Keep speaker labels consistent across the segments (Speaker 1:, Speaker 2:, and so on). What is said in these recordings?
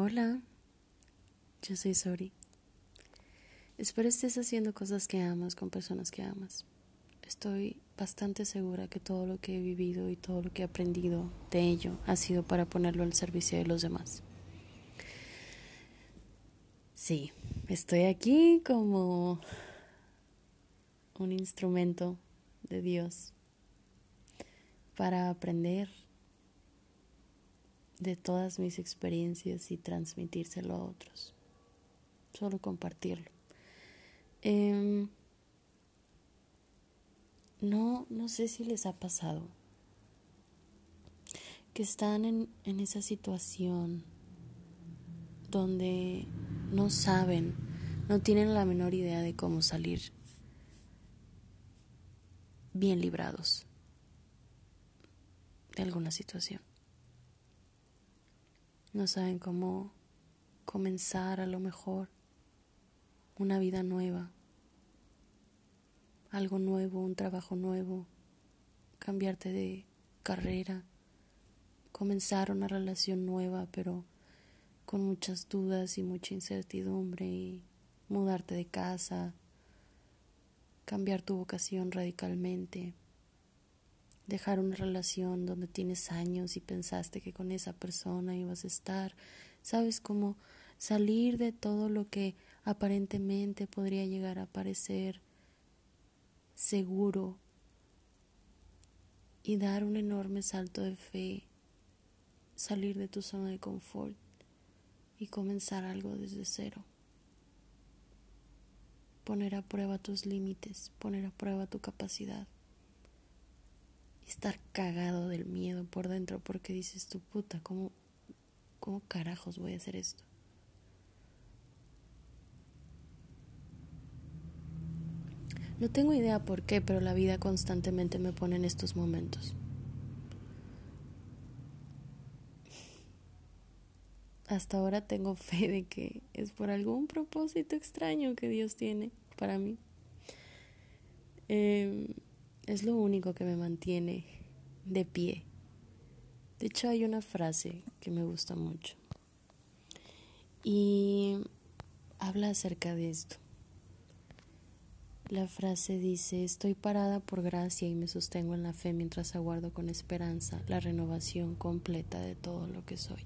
Speaker 1: Hola, yo soy Sori. Espero estés haciendo cosas que amas con personas que amas. Estoy bastante segura que todo lo que he vivido y todo lo que he aprendido de ello ha sido para ponerlo al servicio de los demás. Sí, estoy aquí como un instrumento de Dios para aprender de todas mis experiencias y transmitírselo a otros. Solo compartirlo. Em, no, no sé si les ha pasado que están en, en esa situación donde no saben, no tienen la menor idea de cómo salir bien librados de alguna situación no saben cómo comenzar a lo mejor una vida nueva, algo nuevo, un trabajo nuevo, cambiarte de carrera, comenzar una relación nueva, pero con muchas dudas y mucha incertidumbre y mudarte de casa, cambiar tu vocación radicalmente dejar una relación donde tienes años y pensaste que con esa persona ibas a estar, sabes cómo salir de todo lo que aparentemente podría llegar a parecer seguro y dar un enorme salto de fe, salir de tu zona de confort y comenzar algo desde cero. Poner a prueba tus límites, poner a prueba tu capacidad estar cagado del miedo por dentro porque dices tu puta, ¿cómo, ¿cómo carajos voy a hacer esto? No tengo idea por qué, pero la vida constantemente me pone en estos momentos. Hasta ahora tengo fe de que es por algún propósito extraño que Dios tiene para mí. Eh, es lo único que me mantiene de pie. De hecho, hay una frase que me gusta mucho y habla acerca de esto. La frase dice, estoy parada por gracia y me sostengo en la fe mientras aguardo con esperanza la renovación completa de todo lo que soy.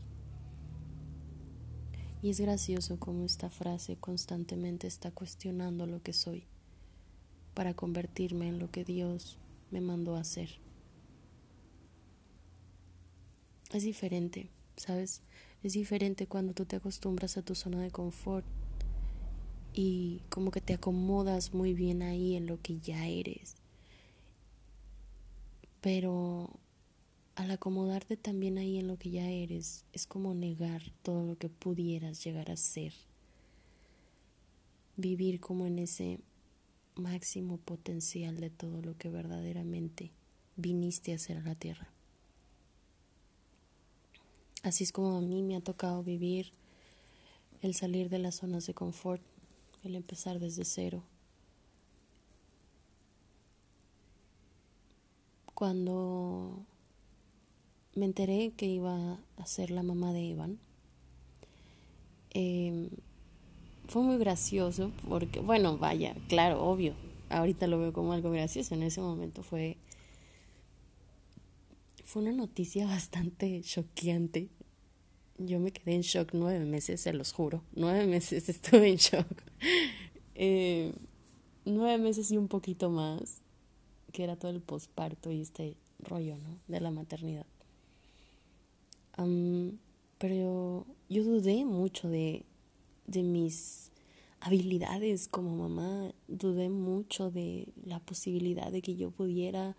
Speaker 1: Y es gracioso cómo esta frase constantemente está cuestionando lo que soy para convertirme en lo que Dios me mandó a hacer. Es diferente, ¿sabes? Es diferente cuando tú te acostumbras a tu zona de confort y como que te acomodas muy bien ahí en lo que ya eres. Pero al acomodarte también ahí en lo que ya eres, es como negar todo lo que pudieras llegar a ser. Vivir como en ese máximo potencial de todo lo que verdaderamente viniste a hacer a la tierra. Así es como a mí me ha tocado vivir el salir de las zonas de confort, el empezar desde cero. Cuando me enteré que iba a ser la mamá de Evan, eh, fue muy gracioso porque, bueno, vaya, claro, obvio, ahorita lo veo como algo gracioso, en ese momento fue, fue una noticia bastante choqueante. Yo me quedé en shock nueve meses, se los juro, nueve meses estuve en shock. Eh, nueve meses y un poquito más, que era todo el posparto y este rollo, ¿no? De la maternidad. pero yo dudé mucho de, de mis habilidades como mamá, dudé mucho de la posibilidad de que yo pudiera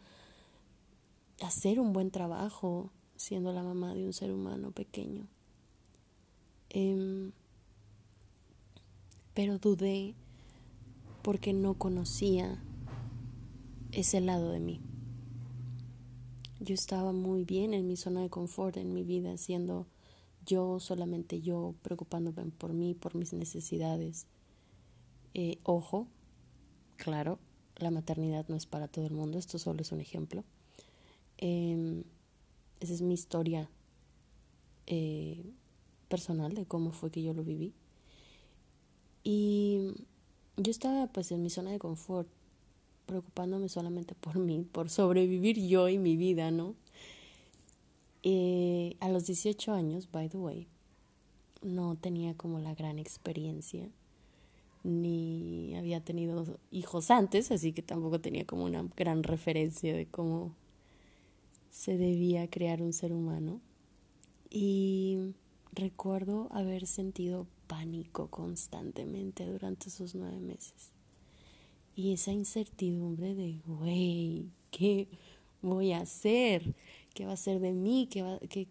Speaker 1: hacer un buen trabajo siendo la mamá de un ser humano pequeño. Em, pero dudé porque no conocía ese lado de mí. Yo estaba muy bien en mi zona de confort en mi vida, siendo yo, solamente yo, preocupándome por mí, por mis necesidades. Eh, ojo, claro, la maternidad no es para todo el mundo, esto solo es un ejemplo. Em, esa es mi historia eh, personal de cómo fue que yo lo viví. Y yo estaba pues en mi zona de confort, preocupándome solamente por mí, por sobrevivir yo y mi vida, ¿no? Eh, a los 18 años, by the way, no tenía como la gran experiencia, ni había tenido hijos antes, así que tampoco tenía como una gran referencia de cómo se debía crear un ser humano. Y recuerdo haber sentido pánico constantemente durante esos nueve meses. Y esa incertidumbre de, güey, ¿qué voy a hacer? ¿Qué va a hacer de mí? ¿Qué, va, qué,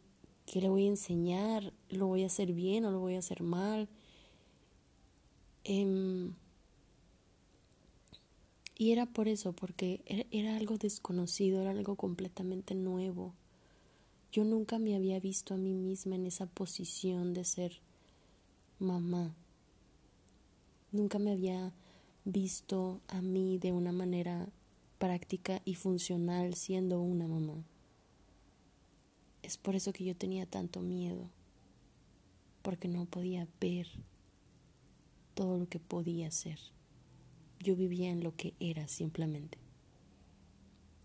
Speaker 1: ¿Qué le voy a enseñar? ¿Lo voy a hacer bien o lo voy a hacer mal? Em, y era por eso, porque era algo desconocido, era algo completamente nuevo. Yo nunca me había visto a mí misma en esa posición de ser mamá. Nunca me había visto a mí de una manera práctica y funcional siendo una mamá. Es por eso que yo tenía tanto miedo, porque no podía ver todo lo que podía ser. Yo vivía en lo que era simplemente.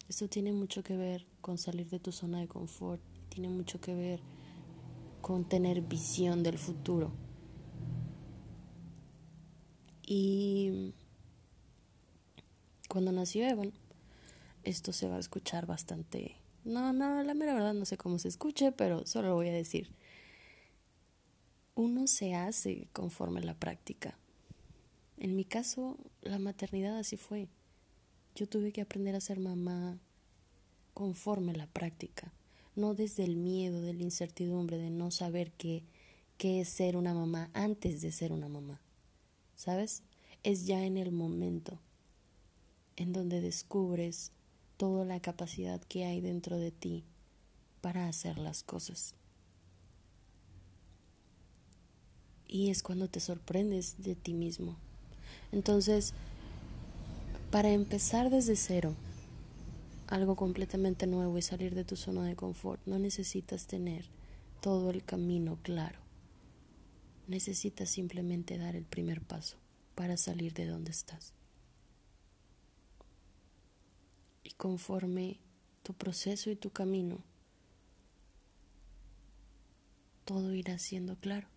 Speaker 1: Esto tiene mucho que ver con salir de tu zona de confort, tiene mucho que ver con tener visión del futuro. Y cuando nació Evan, esto se va a escuchar bastante no, no, la mera verdad no sé cómo se escuche, pero solo lo voy a decir. Uno se hace conforme a la práctica. En mi caso, la maternidad así fue. Yo tuve que aprender a ser mamá conforme a la práctica, no desde el miedo, de la incertidumbre, de no saber qué, qué es ser una mamá antes de ser una mamá. ¿Sabes? Es ya en el momento en donde descubres toda la capacidad que hay dentro de ti para hacer las cosas. Y es cuando te sorprendes de ti mismo. Entonces, para empezar desde cero, algo completamente nuevo y salir de tu zona de confort, no necesitas tener todo el camino claro. Necesitas simplemente dar el primer paso para salir de donde estás. y conforme tu proceso y tu camino, todo irá siendo claro.